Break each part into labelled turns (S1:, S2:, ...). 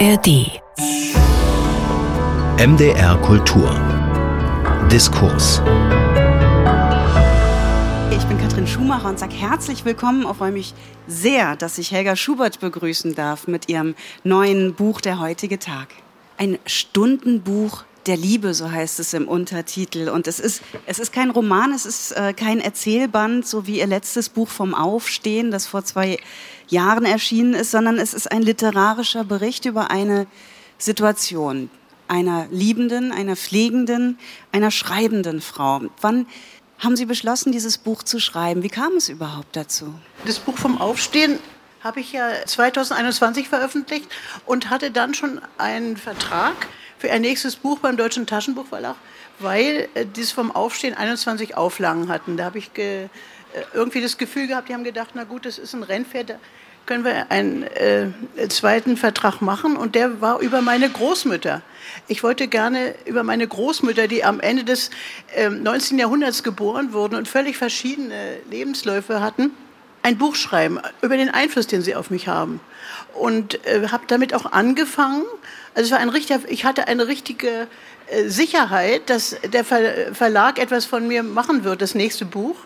S1: ARD.
S2: MDR Kultur. Diskurs.
S3: Ich bin Katrin Schumacher und sage herzlich willkommen und freue mich sehr, dass ich Helga Schubert begrüßen darf mit ihrem neuen Buch Der heutige Tag. Ein Stundenbuch der Liebe, so heißt es im Untertitel. Und es ist, es ist kein Roman, es ist äh, kein Erzählband, so wie ihr letztes Buch vom Aufstehen, das vor zwei Jahren erschienen ist, sondern es ist ein literarischer Bericht über eine Situation einer liebenden, einer pflegenden, einer schreibenden Frau. Wann haben Sie beschlossen, dieses Buch zu schreiben? Wie kam es überhaupt dazu?
S4: Das Buch vom Aufstehen habe ich ja 2021 veröffentlicht und hatte dann schon einen Vertrag für ein nächstes Buch beim Deutschen Taschenbuchverlag, weil äh, dies vom Aufstehen 21 Auflagen hatten. Da habe ich ge, äh, irgendwie das Gefühl gehabt, die haben gedacht, na gut, das ist ein Rennpferd, da können wir einen äh, zweiten Vertrag machen und der war über meine Großmütter. Ich wollte gerne über meine Großmütter, die am Ende des äh, 19. Jahrhunderts geboren wurden und völlig verschiedene Lebensläufe hatten, ein Buch schreiben über den Einfluss, den sie auf mich haben. Und äh, habe damit auch angefangen. Also es war ein richtiger, ich hatte eine richtige äh, Sicherheit, dass der Ver Verlag etwas von mir machen wird, das nächste Buch.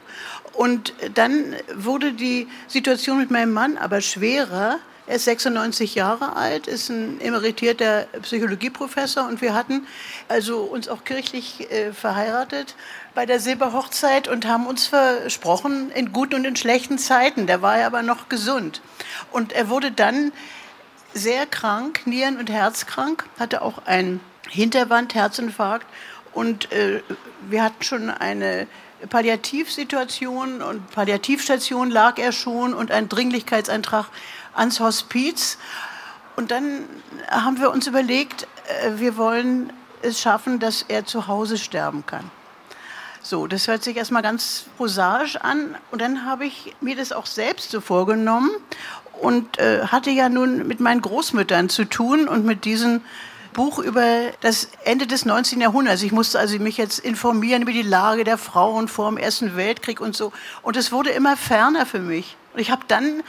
S4: Und dann wurde die Situation mit meinem Mann aber schwerer. Er ist 96 Jahre alt, ist ein emeritierter Psychologieprofessor und wir hatten also uns auch kirchlich äh, verheiratet bei der Silberhochzeit und haben uns versprochen, in guten und in schlechten Zeiten. Da war er aber noch gesund. Und er wurde dann sehr krank, Nieren- und Herzkrank, hatte auch einen Hinterwand, Herzinfarkt und äh, wir hatten schon eine Palliativsituation und Palliativstation lag er schon und ein Dringlichkeitsantrag ans Hospiz. Und dann haben wir uns überlegt, äh, wir wollen es schaffen, dass er zu Hause sterben kann. So, das hört sich erstmal ganz prosaisch an. Und dann habe ich mir das auch selbst so vorgenommen und äh, hatte ja nun mit meinen Großmüttern zu tun und mit diesen Buch über das Ende des 19. Jahrhunderts. Ich musste also mich jetzt informieren über die Lage der Frauen vor dem Ersten Weltkrieg und so. Und es wurde immer ferner für mich. Und ich habe dann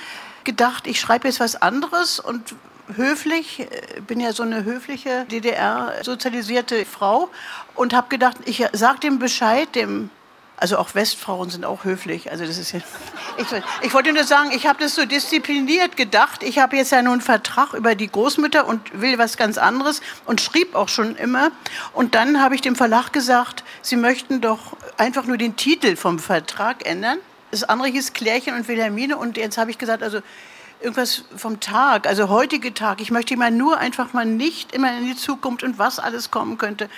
S4: gedacht, ich schreibe jetzt was anderes und höflich, äh, bin ja so eine höfliche DDR-sozialisierte Frau und habe gedacht, ich sage dem Bescheid, dem also auch Westfrauen sind auch höflich. Also das ist ja, ich, ich wollte nur sagen, ich habe das so diszipliniert gedacht. Ich habe jetzt ja nun einen Vertrag über die Großmütter und will was ganz anderes und schrieb auch schon immer. Und dann habe ich dem Verlag gesagt, sie möchten doch einfach nur den Titel vom Vertrag ändern. Das andere hieß Klärchen und Wilhelmine und jetzt habe ich gesagt, also irgendwas vom Tag, also heutige Tag. Ich möchte mal nur einfach mal nicht immer in die Zukunft und was alles kommen könnte.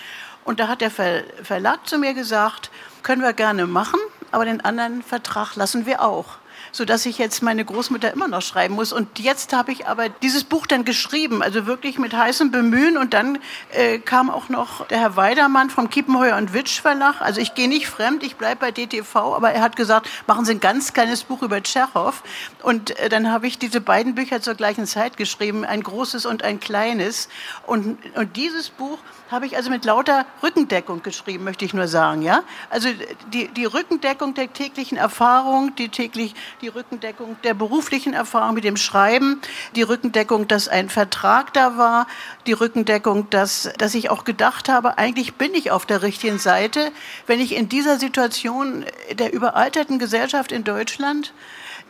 S4: Und da hat der Verlag zu mir gesagt, können wir gerne machen, aber den anderen Vertrag lassen wir auch sodass ich jetzt meine Großmutter immer noch schreiben muss. Und jetzt habe ich aber dieses Buch dann geschrieben, also wirklich mit heißem Bemühen. Und dann äh, kam auch noch der Herr Weidermann vom Kiepenheuer und Witsch Verlag. Also ich gehe nicht fremd, ich bleibe bei DTV, aber er hat gesagt, machen Sie ein ganz kleines Buch über Tschechow. Und äh, dann habe ich diese beiden Bücher zur gleichen Zeit geschrieben, ein großes und ein kleines. Und, und dieses Buch habe ich also mit lauter Rückendeckung geschrieben, möchte ich nur sagen. Ja? Also die, die Rückendeckung der täglichen Erfahrung, die täglich die Rückendeckung der beruflichen Erfahrung mit dem Schreiben, die Rückendeckung, dass ein Vertrag da war, die Rückendeckung, dass, dass ich auch gedacht habe, eigentlich bin ich auf der richtigen Seite, wenn ich in dieser Situation der überalterten Gesellschaft in Deutschland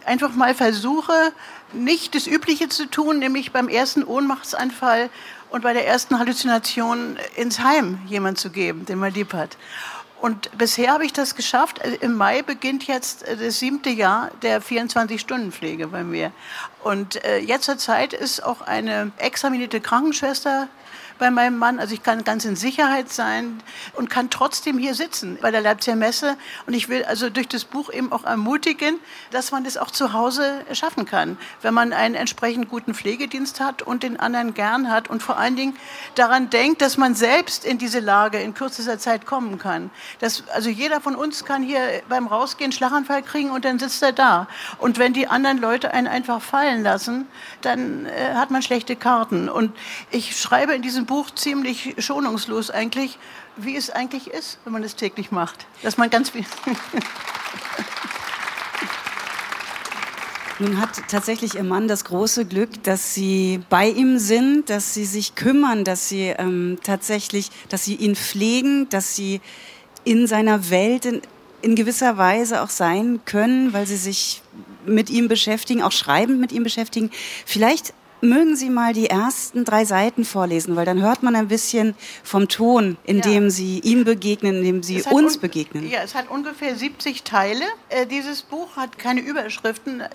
S4: einfach mal versuche, nicht das Übliche zu tun, nämlich beim ersten Ohnmachtsanfall und bei der ersten Halluzination ins Heim jemand zu geben, den man lieb hat. Und bisher habe ich das geschafft. Äh, Im Mai beginnt jetzt äh, das siebte Jahr der 24-Stunden-Pflege bei mir. Und äh, jetzt zur Zeit ist auch eine examinierte Krankenschwester bei meinem Mann. Also ich kann ganz in Sicherheit sein und kann trotzdem hier sitzen bei der Leipziger Messe. Und ich will also durch das Buch eben auch ermutigen, dass man das auch zu Hause schaffen kann, wenn man einen entsprechend guten Pflegedienst hat und den anderen gern hat und vor allen Dingen daran denkt, dass man selbst in diese Lage in kürzester Zeit kommen kann. Das, also jeder von uns kann hier beim Rausgehen Schlaganfall kriegen und dann sitzt er da. Und wenn die anderen Leute einen einfach fallen lassen, dann äh, hat man schlechte Karten. Und ich schreibe in diesem Buch ziemlich schonungslos eigentlich, wie es eigentlich ist, wenn man es täglich macht. Dass man ganz viel.
S3: Nun hat tatsächlich Ihr Mann das große Glück, dass Sie bei ihm sind, dass Sie sich kümmern, dass Sie ähm, tatsächlich, dass Sie ihn pflegen, dass Sie in seiner Welt in, in gewisser Weise auch sein können, weil Sie sich mit ihm beschäftigen, auch schreibend mit ihm beschäftigen. Vielleicht mögen Sie mal die ersten drei Seiten vorlesen, weil dann hört man ein bisschen vom Ton, in ja. dem Sie ihm begegnen, in dem Sie uns begegnen.
S4: Ja, es hat ungefähr 70 Teile. Äh, dieses Buch hat keine Überschriften. Äh,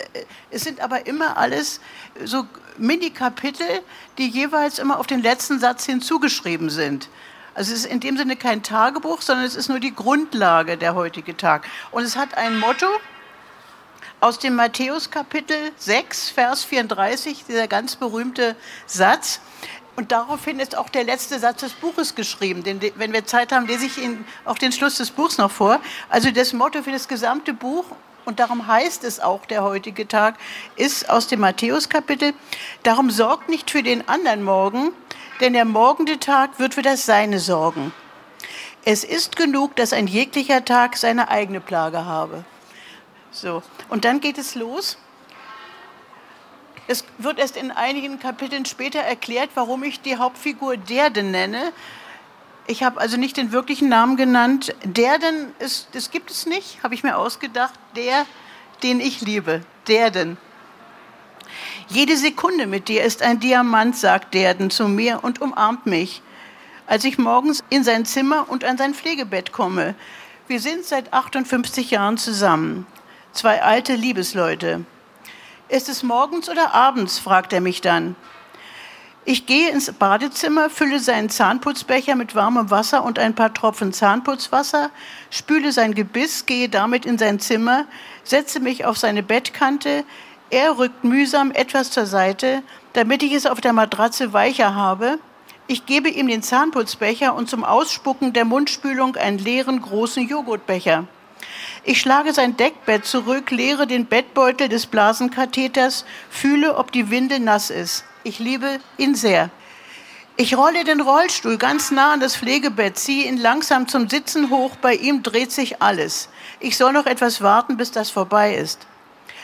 S4: es sind aber immer alles so Mini-Kapitel, die jeweils immer auf den letzten Satz hinzugeschrieben sind. Also es ist in dem Sinne kein Tagebuch, sondern es ist nur die Grundlage der heutige Tag. Und es hat ein Motto, aus dem Matthäus Kapitel 6, Vers 34, dieser ganz berühmte Satz. Und daraufhin ist auch der letzte Satz des Buches geschrieben. Denn wenn wir Zeit haben, lese ich Ihnen auch den Schluss des Buchs noch vor. Also das Motto für das gesamte Buch, und darum heißt es auch der heutige Tag, ist aus dem Matthäus Kapitel, darum sorgt nicht für den anderen Morgen, denn der morgende Tag wird für das Seine sorgen. Es ist genug, dass ein jeglicher Tag seine eigene Plage habe. So, und dann geht es los. Es wird erst in einigen Kapiteln später erklärt, warum ich die Hauptfigur Derden nenne. Ich habe also nicht den wirklichen Namen genannt. Derden, ist, das gibt es nicht, habe ich mir ausgedacht. Der, den ich liebe. Derden. Jede Sekunde mit dir ist ein Diamant, sagt Derden zu mir und umarmt mich. Als ich morgens in sein Zimmer und an sein Pflegebett komme. Wir sind seit 58 Jahren zusammen zwei alte Liebesleute. Ist es morgens oder abends? fragt er mich dann. Ich gehe ins Badezimmer, fülle seinen Zahnputzbecher mit warmem Wasser und ein paar Tropfen Zahnputzwasser, spüle sein Gebiss, gehe damit in sein Zimmer, setze mich auf seine Bettkante. Er rückt mühsam etwas zur Seite, damit ich es auf der Matratze weicher habe. Ich gebe ihm den Zahnputzbecher und zum Ausspucken der Mundspülung einen leeren großen Joghurtbecher. Ich schlage sein Deckbett zurück, leere den Bettbeutel des Blasenkatheters, fühle, ob die Winde nass ist. Ich liebe ihn sehr. Ich rolle den Rollstuhl ganz nah an das Pflegebett, ziehe ihn langsam zum Sitzen hoch, bei ihm dreht sich alles. Ich soll noch etwas warten, bis das vorbei ist.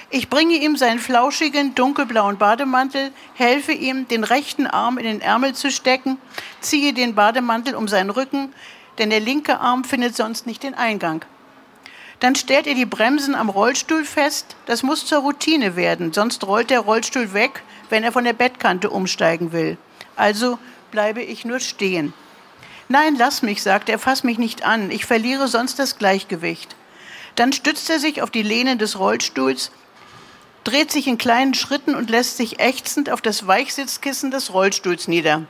S4: Ich bringe ihm seinen flauschigen, dunkelblauen Bademantel, helfe ihm, den rechten Arm in den Ärmel zu stecken, ziehe den Bademantel um seinen Rücken, denn der linke Arm findet sonst nicht den Eingang. Dann stellt ihr die Bremsen am Rollstuhl fest. Das muss zur Routine werden, sonst rollt der Rollstuhl weg, wenn er von der Bettkante umsteigen will. Also bleibe ich nur stehen. Nein, lass mich, sagt er, fass mich nicht an, ich verliere sonst das Gleichgewicht. Dann stützt er sich auf die Lehnen des Rollstuhls, dreht sich in kleinen Schritten und lässt sich ächzend auf das Weichsitzkissen des Rollstuhls nieder.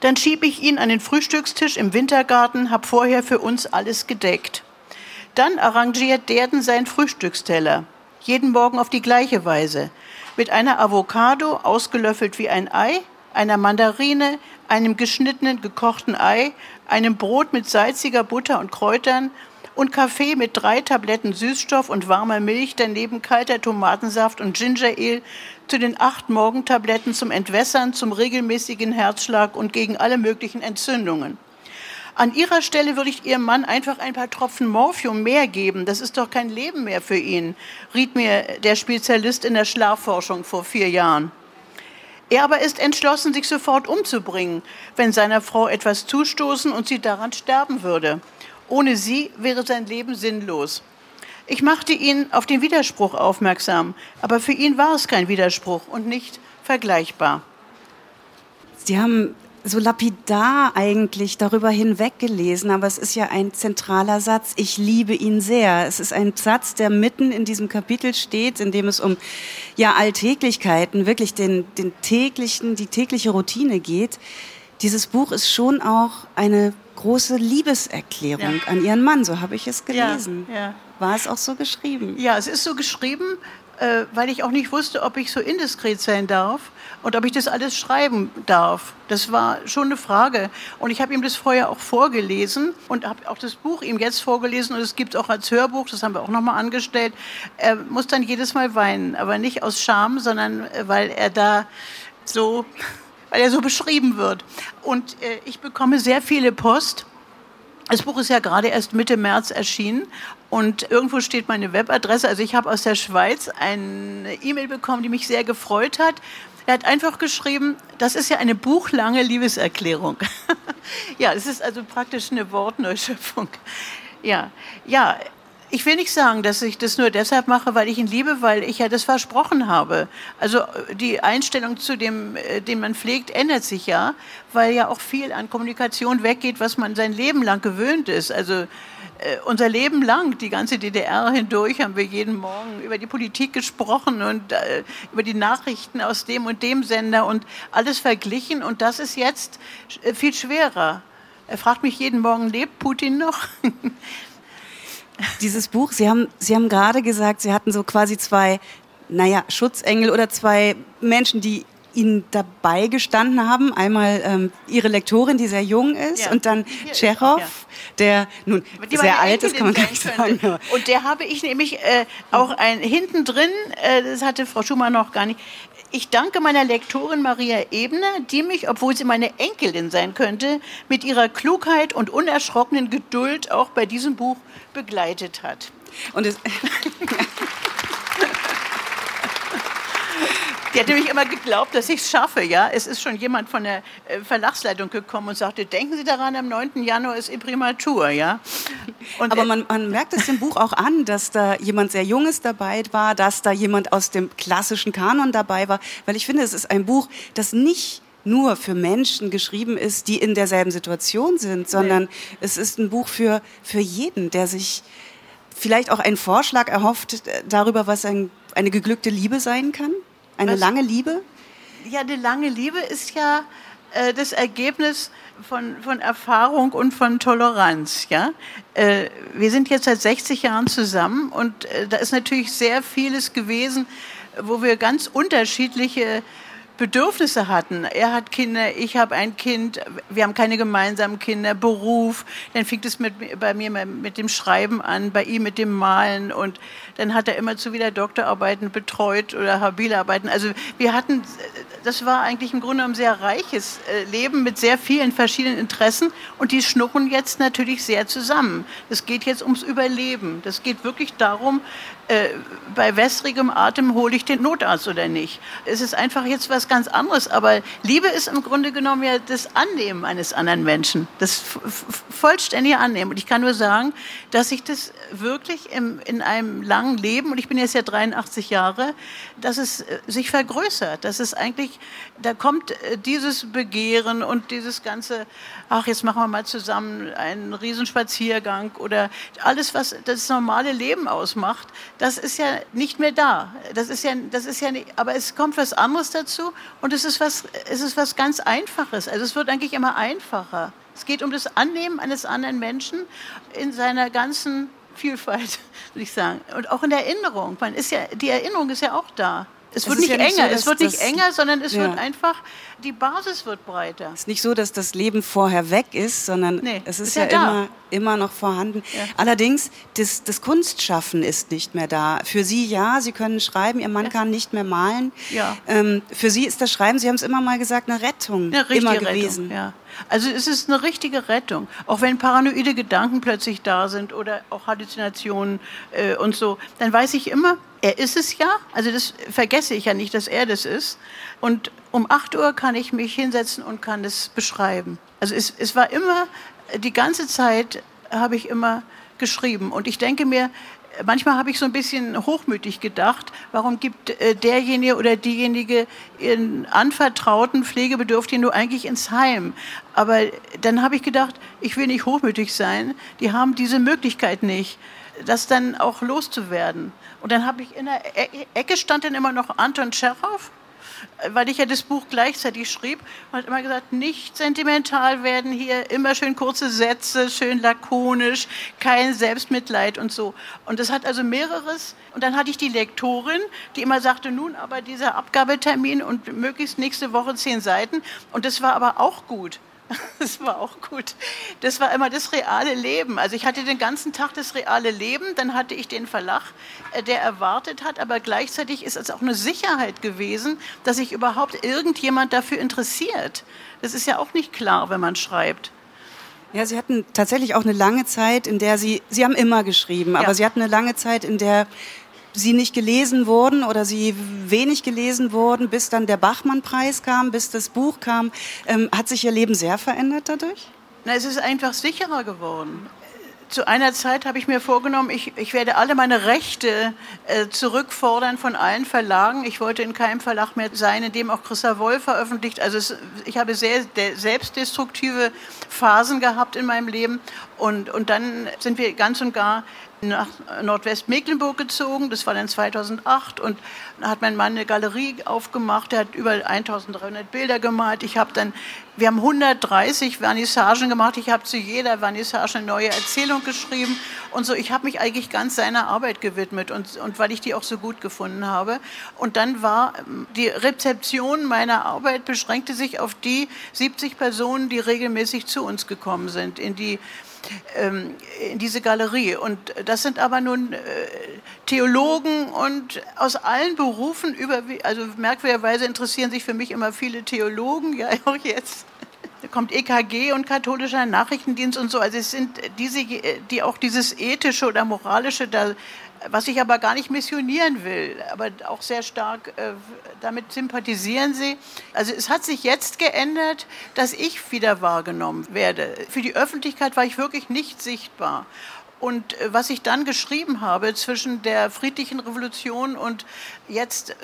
S4: Dann schiebe ich ihn an den Frühstückstisch im Wintergarten, hab vorher für uns alles gedeckt. Dann arrangiert Derden seinen Frühstücksteller, jeden Morgen auf die gleiche Weise, mit einer Avocado, ausgelöffelt wie ein Ei, einer Mandarine, einem geschnittenen gekochten Ei, einem Brot mit salziger Butter und Kräutern und Kaffee mit drei Tabletten Süßstoff und warmer Milch, daneben kalter Tomatensaft und Ginger Ale zu den acht Morgentabletten zum Entwässern, zum regelmäßigen Herzschlag und gegen alle möglichen Entzündungen. An ihrer Stelle würde ich ihrem Mann einfach ein paar Tropfen Morphium mehr geben. Das ist doch kein Leben mehr für ihn, riet mir der Spezialist in der Schlafforschung vor vier Jahren. Er aber ist entschlossen, sich sofort umzubringen, wenn seiner Frau etwas zustoßen und sie daran sterben würde. Ohne sie wäre sein Leben sinnlos. Ich machte ihn auf den Widerspruch aufmerksam, aber für ihn war es kein Widerspruch und nicht vergleichbar.
S3: Sie haben so lapidar eigentlich darüber hinweggelesen, aber es ist ja ein zentraler Satz. Ich liebe ihn sehr. Es ist ein Satz, der mitten in diesem Kapitel steht, in dem es um ja Alltäglichkeiten, wirklich den, den täglichen, die tägliche Routine geht. Dieses Buch ist schon auch eine große Liebeserklärung ja. an ihren Mann, so habe ich es gelesen. Ja, ja. War es auch so geschrieben?
S4: Ja, es ist so geschrieben, äh, weil ich auch nicht wusste, ob ich so indiskret sein darf und ob ich das alles schreiben darf. Das war schon eine Frage. Und ich habe ihm das vorher auch vorgelesen und habe auch das Buch ihm jetzt vorgelesen und es gibt auch als Hörbuch, das haben wir auch nochmal angestellt. Er muss dann jedes Mal weinen, aber nicht aus Scham, sondern äh, weil er da so, weil er so beschrieben wird. Und äh, ich bekomme sehr viele Post Das Buch ist ja gerade erst Mitte März erschienen und irgendwo steht meine Webadresse. Also ich habe aus der Schweiz eine E-Mail bekommen, die mich sehr gefreut hat. Er hat einfach geschrieben, das ist ja eine buchlange Liebeserklärung. ja, es ist also praktisch eine Wortneuschöpfung. Ja, ja, ich will nicht sagen, dass ich das nur deshalb mache, weil ich ihn liebe, weil ich ja das versprochen habe. Also die Einstellung zu dem, äh, den man pflegt, ändert sich ja, weil ja auch viel an Kommunikation weggeht, was man sein Leben lang gewöhnt ist. Also äh, unser Leben lang, die ganze DDR hindurch, haben wir jeden Morgen über die Politik gesprochen und äh, über die Nachrichten aus dem und dem Sender und alles verglichen. Und das ist jetzt äh, viel schwerer. Er fragt mich jeden Morgen, lebt Putin noch?
S3: Dieses Buch, Sie haben, Sie haben gerade gesagt, Sie hatten so quasi zwei, naja, Schutzengel oder zwei Menschen, die Ihnen dabei gestanden haben. Einmal ähm, Ihre Lektorin, die sehr jung ist, ja. und dann Tschechow, ja. der nun sehr alt ist, kann man gar nicht sagen.
S4: Und der habe ich nämlich äh, auch ein, hinten drin, äh, das hatte Frau Schumann noch gar nicht, ich danke meiner Lektorin Maria Ebner, die mich, obwohl sie meine Enkelin sein könnte, mit ihrer Klugheit und unerschrockenen Geduld auch bei diesem Buch begleitet hat. Und es Die hat nämlich immer geglaubt, dass ich es schaffe. Ja? Es ist schon jemand von der äh, Verlagsleitung gekommen und sagte, denken Sie daran, am 9. Januar ist Imprimatur. Ja?
S3: Und Aber man, man merkt es dem Buch auch an, dass da jemand sehr Junges dabei war, dass da jemand aus dem klassischen Kanon dabei war. Weil ich finde, es ist ein Buch, das nicht nur für Menschen geschrieben ist, die in derselben Situation sind, sondern nee. es ist ein Buch für, für jeden, der sich vielleicht auch einen Vorschlag erhofft äh, darüber, was ein, eine geglückte Liebe sein kann. Eine Was? lange Liebe?
S4: Ja, eine lange Liebe ist ja äh, das Ergebnis von, von Erfahrung und von Toleranz. Ja? Äh, wir sind jetzt seit 60 Jahren zusammen und äh, da ist natürlich sehr vieles gewesen, wo wir ganz unterschiedliche Bedürfnisse hatten. Er hat Kinder, ich habe ein Kind, wir haben keine gemeinsamen Kinder, Beruf. Dann fing es mit, bei mir mit dem Schreiben an, bei ihm mit dem Malen und dann hat er immer zu wieder Doktorarbeiten betreut oder Habilarbeiten. Also wir hatten, das war eigentlich im Grunde ein sehr reiches äh, Leben mit sehr vielen verschiedenen Interessen und die schnurren jetzt natürlich sehr zusammen. Es geht jetzt ums Überleben. Das geht wirklich darum, äh, bei wässrigem Atem hole ich den Notarzt oder nicht. Es ist einfach jetzt was ganz anderes. Aber Liebe ist im Grunde genommen ja das Annehmen eines anderen Menschen. Das vollständige Annehmen. Und ich kann nur sagen, dass ich das wirklich im, in einem langen Leben, und ich bin jetzt ja 83 Jahre, dass es äh, sich vergrößert. Dass es eigentlich, da kommt äh, dieses Begehren und dieses ganze, ach, jetzt machen wir mal zusammen einen Riesenspaziergang oder alles, was das normale Leben ausmacht, das ist ja nicht mehr da. Das ist ja, das ist ja nicht, aber es kommt was anderes dazu und es ist was, es ist was ganz Einfaches. Also es wird eigentlich immer einfacher. Es geht um das Annehmen eines anderen Menschen in seiner ganzen Vielfalt, würde ich sagen. Und auch in der Erinnerung. Man ist ja, die Erinnerung ist ja auch da. Es, es wird nicht ja enger, so, es wird nicht enger, sondern es ja. wird einfach, die Basis wird breiter.
S3: Es ist nicht so, dass das Leben vorher weg ist, sondern nee, es ist, ist ja, ja immer, immer noch vorhanden. Ja. Allerdings, das, das Kunstschaffen ist nicht mehr da. Für Sie ja, Sie können schreiben, Ihr Mann kann nicht mehr malen. Ja. Ähm, für Sie ist das Schreiben, Sie haben es immer mal gesagt, eine Rettung eine immer gewesen.
S4: Rettung, ja. Also es ist eine richtige Rettung. Auch wenn paranoide Gedanken plötzlich da sind oder auch Halluzinationen äh, und so, dann weiß ich immer, er ist es ja. Also das vergesse ich ja nicht, dass er das ist. Und um 8 Uhr kann ich mich hinsetzen und kann das beschreiben. Also es, es war immer, die ganze Zeit habe ich immer geschrieben. Und ich denke mir, manchmal habe ich so ein bisschen hochmütig gedacht, warum gibt äh, derjenige oder diejenige ihren anvertrauten Pflegebedürftigen nur eigentlich ins Heim? Aber dann habe ich gedacht, ich will nicht hochmütig sein, die haben diese Möglichkeit nicht, das dann auch loszuwerden. Und dann habe ich in der e-, Ecke stand dann immer noch Anton Tschechow weil ich ja das Buch gleichzeitig schrieb hat immer gesagt, nicht sentimental werden hier, immer schön kurze Sätze, schön lakonisch, kein Selbstmitleid und so. Und das hat also mehreres. Und dann hatte ich die Lektorin, die immer sagte, nun aber dieser Abgabetermin und möglichst nächste Woche zehn Seiten. Und das war aber auch gut. Das war auch gut. Das war immer das reale Leben. Also ich hatte den ganzen Tag das reale Leben, dann hatte ich den Verlag, äh, der erwartet hat, aber gleichzeitig ist es auch eine Sicherheit gewesen, dass sich überhaupt irgendjemand dafür interessiert. Das ist ja auch nicht klar, wenn man schreibt.
S3: Ja, Sie hatten tatsächlich auch eine lange Zeit, in der Sie, Sie haben immer geschrieben, aber Sie hatten eine lange Zeit, in der Sie nicht gelesen wurden oder Sie wenig gelesen wurden, bis dann der Bachmann-Preis kam, bis das Buch kam. Ähm, hat sich Ihr Leben sehr verändert dadurch?
S4: Na, es ist einfach sicherer geworden zu einer Zeit habe ich mir vorgenommen, ich, ich werde alle meine Rechte äh, zurückfordern von allen Verlagen. Ich wollte in keinem Verlag mehr sein, in dem auch Christa Wolf veröffentlicht. Also es, ich habe sehr selbstdestruktive Phasen gehabt in meinem Leben. Und, und dann sind wir ganz und gar nach Nordwestmecklenburg gezogen. Das war dann 2008 und da hat mein Mann eine Galerie aufgemacht. Er hat über 1300 Bilder gemalt. Ich habe dann, wir haben 130 Vernissagen gemacht. Ich habe zu jeder Vernissage eine neue Erzählung geschrieben und so. Ich habe mich eigentlich ganz seiner Arbeit gewidmet und, und weil ich die auch so gut gefunden habe. Und dann war die Rezeption meiner Arbeit beschränkte sich auf die 70 Personen, die regelmäßig zu uns gekommen sind in die ähm, in diese Galerie. Und das sind aber nun äh, Theologen und aus allen Berufen, also merkwürdigerweise interessieren sich für mich immer viele Theologen, ja auch jetzt. Da kommt EKG und katholischer Nachrichtendienst und so. Also es sind diese, die auch dieses ethische oder moralische da was ich aber gar nicht missionieren will, aber auch sehr stark äh, damit sympathisieren sie. Also es hat sich jetzt geändert, dass ich wieder wahrgenommen werde. Für die Öffentlichkeit war ich wirklich nicht sichtbar. Und äh, was ich dann geschrieben habe zwischen der friedlichen Revolution und jetzt, äh,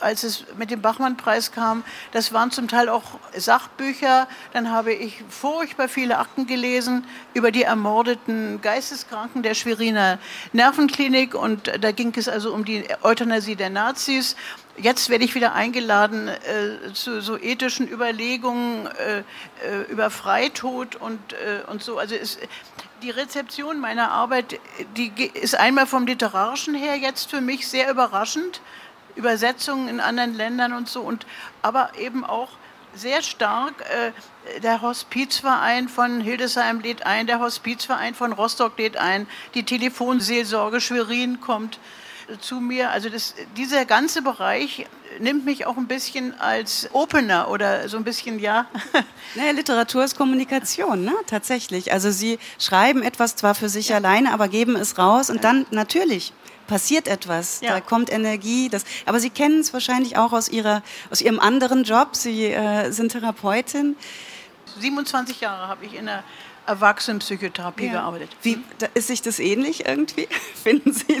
S4: als es mit dem Bachmann-Preis kam, das waren zum Teil auch Sachbücher. Dann habe ich furchtbar viele Akten gelesen über die ermordeten Geisteskranken der Schweriner Nervenklinik. Und da ging es also um die Euthanasie der Nazis. Jetzt werde ich wieder eingeladen äh, zu so ethischen Überlegungen äh, äh über Freitod und, äh, und so. Also es, die Rezeption meiner Arbeit, die ist einmal vom Literarischen her jetzt für mich sehr überraschend. Übersetzungen in anderen Ländern und so, und, aber eben auch sehr stark. Äh, der Hospizverein von Hildesheim lädt ein, der Hospizverein von Rostock lädt ein, die Telefonseelsorge Schwerin kommt zu mir. Also das, dieser ganze Bereich nimmt mich auch ein bisschen als Opener oder so ein bisschen, ja.
S3: Naja, Literatur ist Kommunikation, ne? tatsächlich. Also Sie schreiben etwas zwar für sich ja. alleine, aber geben es raus und dann natürlich passiert etwas, ja. da kommt Energie. Das, aber Sie kennen es wahrscheinlich auch aus, ihrer, aus Ihrem anderen Job. Sie äh, sind Therapeutin.
S4: 27 Jahre habe ich in der Erwachsenenpsychotherapie ja. gearbeitet.
S3: Wie, da, ist sich das ähnlich irgendwie? Finden Sie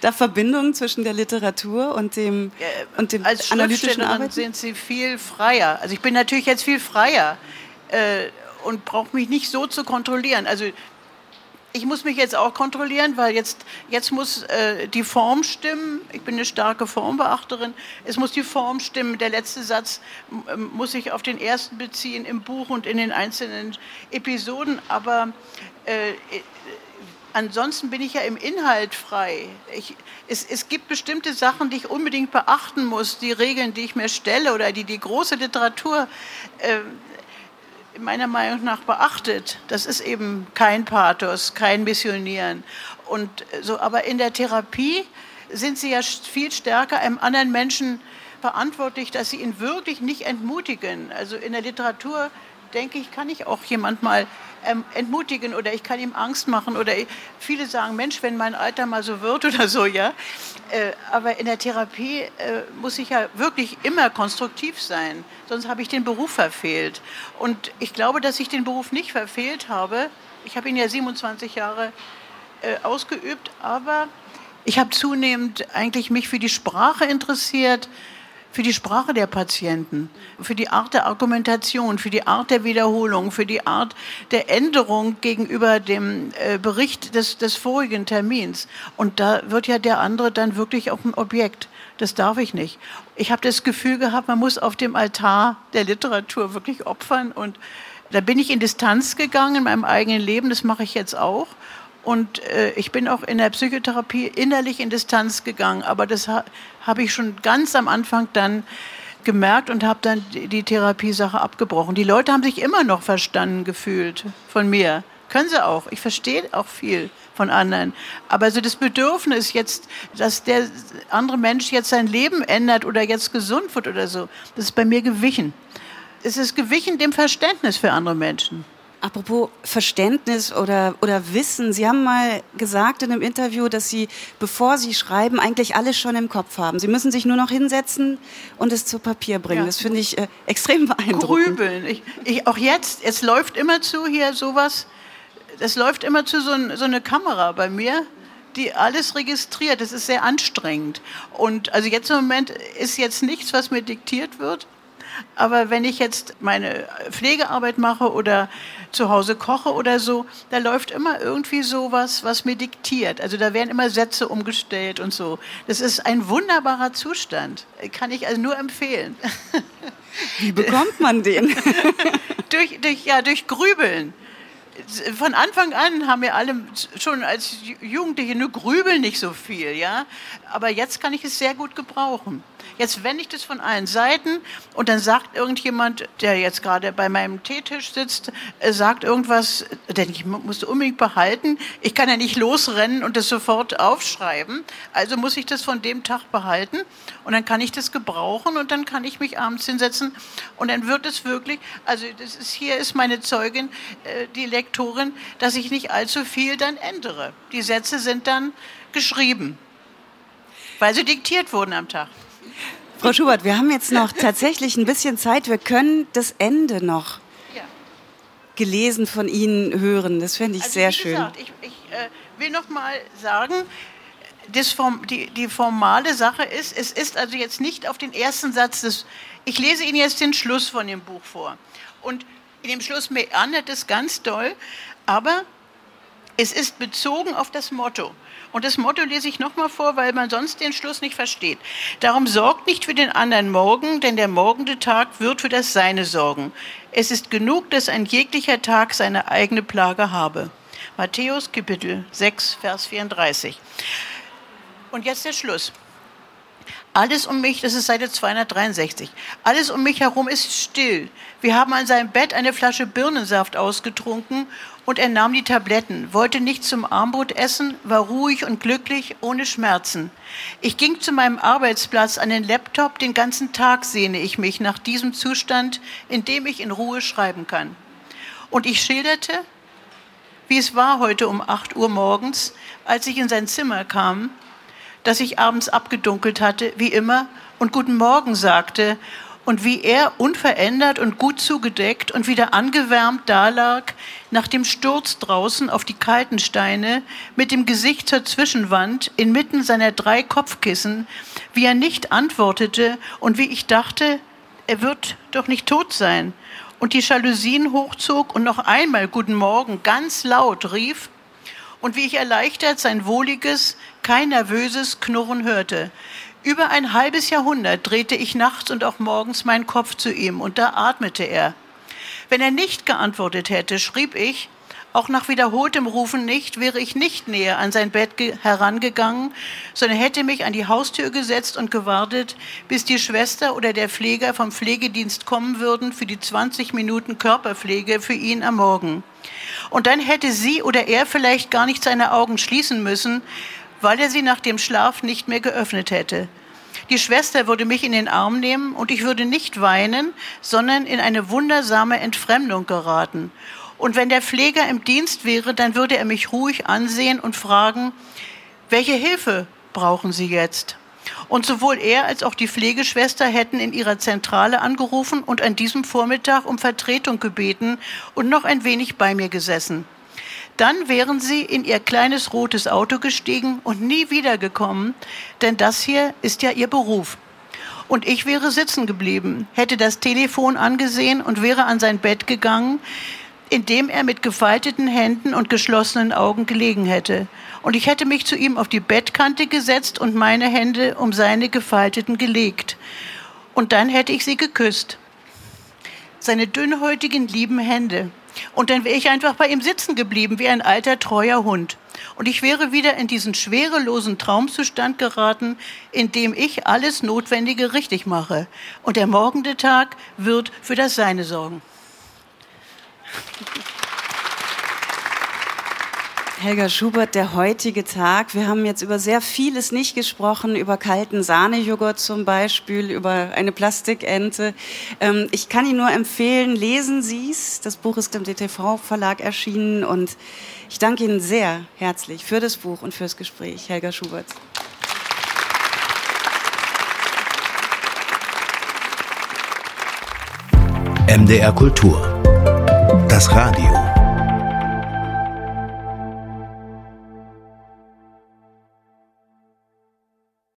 S3: da, Verbindungen zwischen der Literatur und dem, ja, und dem
S4: als analytischen Arbeiten? sind Sie viel freier. Also ich bin natürlich jetzt viel freier äh, und brauche mich nicht so zu kontrollieren. Also ich muss mich jetzt auch kontrollieren, weil jetzt, jetzt muss äh, die Form stimmen. Ich bin eine starke Formbeachterin. Es muss die Form stimmen. Der letzte Satz muss sich auf den ersten beziehen im Buch und in den einzelnen Episoden. Aber äh, ansonsten bin ich ja im Inhalt frei. Ich, es, es, gibt bestimmte Sachen, die ich unbedingt beachten muss, die Regeln, die ich mir stelle oder die die große Literatur äh, meiner Meinung nach beachtet. Das ist eben kein Pathos, kein Missionieren. Und so, aber in der Therapie sind sie ja viel stärker einem anderen Menschen verantwortlich, dass sie ihn wirklich nicht entmutigen. Also in der Literatur denke ich, kann ich auch jemand mal ähm, entmutigen oder ich kann ihm Angst machen oder ich, viele sagen, Mensch, wenn mein Alter mal so wird oder so, ja. Äh, aber in der Therapie äh, muss ich ja wirklich immer konstruktiv sein, sonst habe ich den Beruf verfehlt. Und ich glaube, dass ich den Beruf nicht verfehlt habe. Ich habe ihn ja 27 Jahre äh, ausgeübt, aber ich habe zunehmend eigentlich mich für die Sprache interessiert, für die Sprache der Patienten, für die Art der Argumentation, für die Art der Wiederholung, für die Art der Änderung gegenüber dem äh, Bericht des, des vorigen Termins. Und da wird ja der andere dann wirklich auch ein Objekt. Das darf ich nicht. Ich habe das Gefühl gehabt, man muss auf dem Altar der Literatur wirklich opfern. Und da bin ich in Distanz gegangen in meinem eigenen Leben. Das mache ich jetzt auch. Und äh, ich bin auch in der Psychotherapie innerlich in Distanz gegangen. Aber das ha habe ich schon ganz am Anfang dann gemerkt und habe dann die, die Therapiesache abgebrochen. Die Leute haben sich immer noch verstanden gefühlt von mir. Können sie auch. Ich verstehe auch viel von anderen. Aber so das Bedürfnis jetzt, dass der andere Mensch jetzt sein Leben ändert oder jetzt gesund wird oder so, das ist bei mir gewichen. Es ist gewichen dem Verständnis für andere Menschen.
S3: Apropos Verständnis oder, oder Wissen. Sie haben mal gesagt in einem Interview, dass Sie, bevor Sie schreiben, eigentlich alles schon im Kopf haben. Sie müssen sich nur noch hinsetzen und es zu Papier bringen. Ja. Das finde ich äh, extrem beeindruckend.
S4: Grübeln. Ich, ich, auch jetzt, es läuft immer zu hier sowas, es läuft immer zu so, ein, so eine Kamera bei mir die alles registriert. Das ist sehr anstrengend. Und also jetzt im Moment ist jetzt nichts, was mir diktiert wird. Aber wenn ich jetzt meine Pflegearbeit mache oder zu Hause koche oder so, da läuft immer irgendwie sowas, was mir diktiert. Also da werden immer Sätze umgestellt und so. Das ist ein wunderbarer Zustand. Kann ich also nur empfehlen.
S3: Wie bekommt man den?
S4: durch, durch, ja, durch Grübeln von Anfang an haben wir alle schon als Jugendliche nur grübeln nicht so viel, ja. Aber jetzt kann ich es sehr gut gebrauchen. Jetzt wende ich das von allen Seiten und dann sagt irgendjemand, der jetzt gerade bei meinem Teetisch sitzt, äh, sagt irgendwas, denn ich musste unbedingt behalten. Ich kann ja nicht losrennen und das sofort aufschreiben. Also muss ich das von dem Tag behalten und dann kann ich das gebrauchen und dann kann ich mich abends hinsetzen und dann wird es wirklich, also das ist, hier ist meine Zeugin, äh, die Lektorin, dass ich nicht allzu viel dann ändere. Die Sätze sind dann geschrieben, weil sie diktiert wurden am Tag.
S3: Frau Schubert, wir haben jetzt noch tatsächlich ein bisschen Zeit. Wir können das Ende noch gelesen von Ihnen hören. Das fände ich also, sehr schön.
S4: Gesagt, ich, ich äh, will noch mal sagen, Form, die, die formale Sache ist, es ist also jetzt nicht auf den ersten Satz des, ich lese Ihnen jetzt den Schluss von dem Buch vor. Und in dem Schluss meandert es ganz doll, aber es ist bezogen auf das Motto. Und das Motto lese ich nochmal vor, weil man sonst den Schluss nicht versteht. Darum sorgt nicht für den anderen Morgen, denn der morgende Tag wird für das Seine sorgen. Es ist genug, dass ein jeglicher Tag seine eigene Plage habe. Matthäus Kapitel 6, Vers 34. Und jetzt der Schluss. Alles um mich, das ist Seite 263, alles um mich herum ist still. Wir haben an seinem Bett eine Flasche Birnensaft ausgetrunken und er nahm die Tabletten, wollte nicht zum Armbrot essen, war ruhig und glücklich, ohne Schmerzen. Ich ging zu meinem Arbeitsplatz an den Laptop, den ganzen Tag sehne ich mich nach diesem Zustand, in dem ich in Ruhe schreiben kann. Und ich schilderte, wie es war heute um 8 Uhr morgens, als ich in sein Zimmer kam, dass ich abends abgedunkelt hatte, wie immer, und Guten Morgen sagte und wie er unverändert und gut zugedeckt und wieder angewärmt dalag, nach dem Sturz draußen auf die kalten Steine, mit dem Gesicht zur Zwischenwand, inmitten seiner drei Kopfkissen, wie er nicht antwortete und wie ich dachte, er wird doch nicht tot sein, und die Jalousien hochzog und noch einmal Guten Morgen ganz laut rief, und wie ich erleichtert sein wohliges, kein nervöses Knurren hörte. Über ein halbes Jahrhundert drehte ich nachts und auch morgens meinen Kopf zu ihm und da atmete er. Wenn er nicht geantwortet hätte, schrieb ich, auch nach wiederholtem Rufen nicht, wäre ich nicht näher an sein Bett herangegangen, sondern hätte mich an die Haustür gesetzt und gewartet, bis die Schwester oder der Pfleger vom Pflegedienst kommen würden für die 20 Minuten Körperpflege für ihn am Morgen. Und dann hätte sie oder er vielleicht gar nicht seine Augen schließen müssen, weil er sie nach dem Schlaf nicht mehr geöffnet hätte. Die Schwester würde mich in den Arm nehmen und ich würde nicht weinen, sondern in eine wundersame Entfremdung geraten. Und wenn der Pfleger im Dienst wäre, dann würde er mich ruhig ansehen und fragen, welche Hilfe brauchen Sie jetzt? Und sowohl er als auch die Pflegeschwester hätten in ihrer Zentrale angerufen und an diesem Vormittag um Vertretung gebeten und noch ein wenig bei mir gesessen. Dann wären sie in ihr kleines rotes Auto gestiegen und nie wiedergekommen, denn das hier ist ja ihr Beruf. Und ich wäre sitzen geblieben, hätte das Telefon angesehen und wäre an sein Bett gegangen, in dem er mit gefalteten Händen und geschlossenen Augen gelegen hätte. Und ich hätte mich zu ihm auf die Bettkante gesetzt und meine Hände um seine gefalteten gelegt. Und dann hätte ich sie geküsst. Seine dünnhäutigen, lieben Hände. Und dann wäre ich einfach bei ihm sitzen geblieben, wie ein alter, treuer Hund. Und ich wäre wieder in diesen schwerelosen Traumzustand geraten, in dem ich alles Notwendige richtig mache. Und der morgende Tag wird für das Seine sorgen.
S3: Helga Schubert, der heutige Tag. Wir haben jetzt über sehr vieles nicht gesprochen, über kalten Sahnejoghurt zum Beispiel, über eine Plastikente. Ähm, ich kann Ihnen nur empfehlen, lesen Sie es. Das Buch ist im DTV-Verlag erschienen und ich danke Ihnen sehr herzlich für das Buch und fürs Gespräch, Helga Schubert.
S2: MDR Kultur. Das Radio.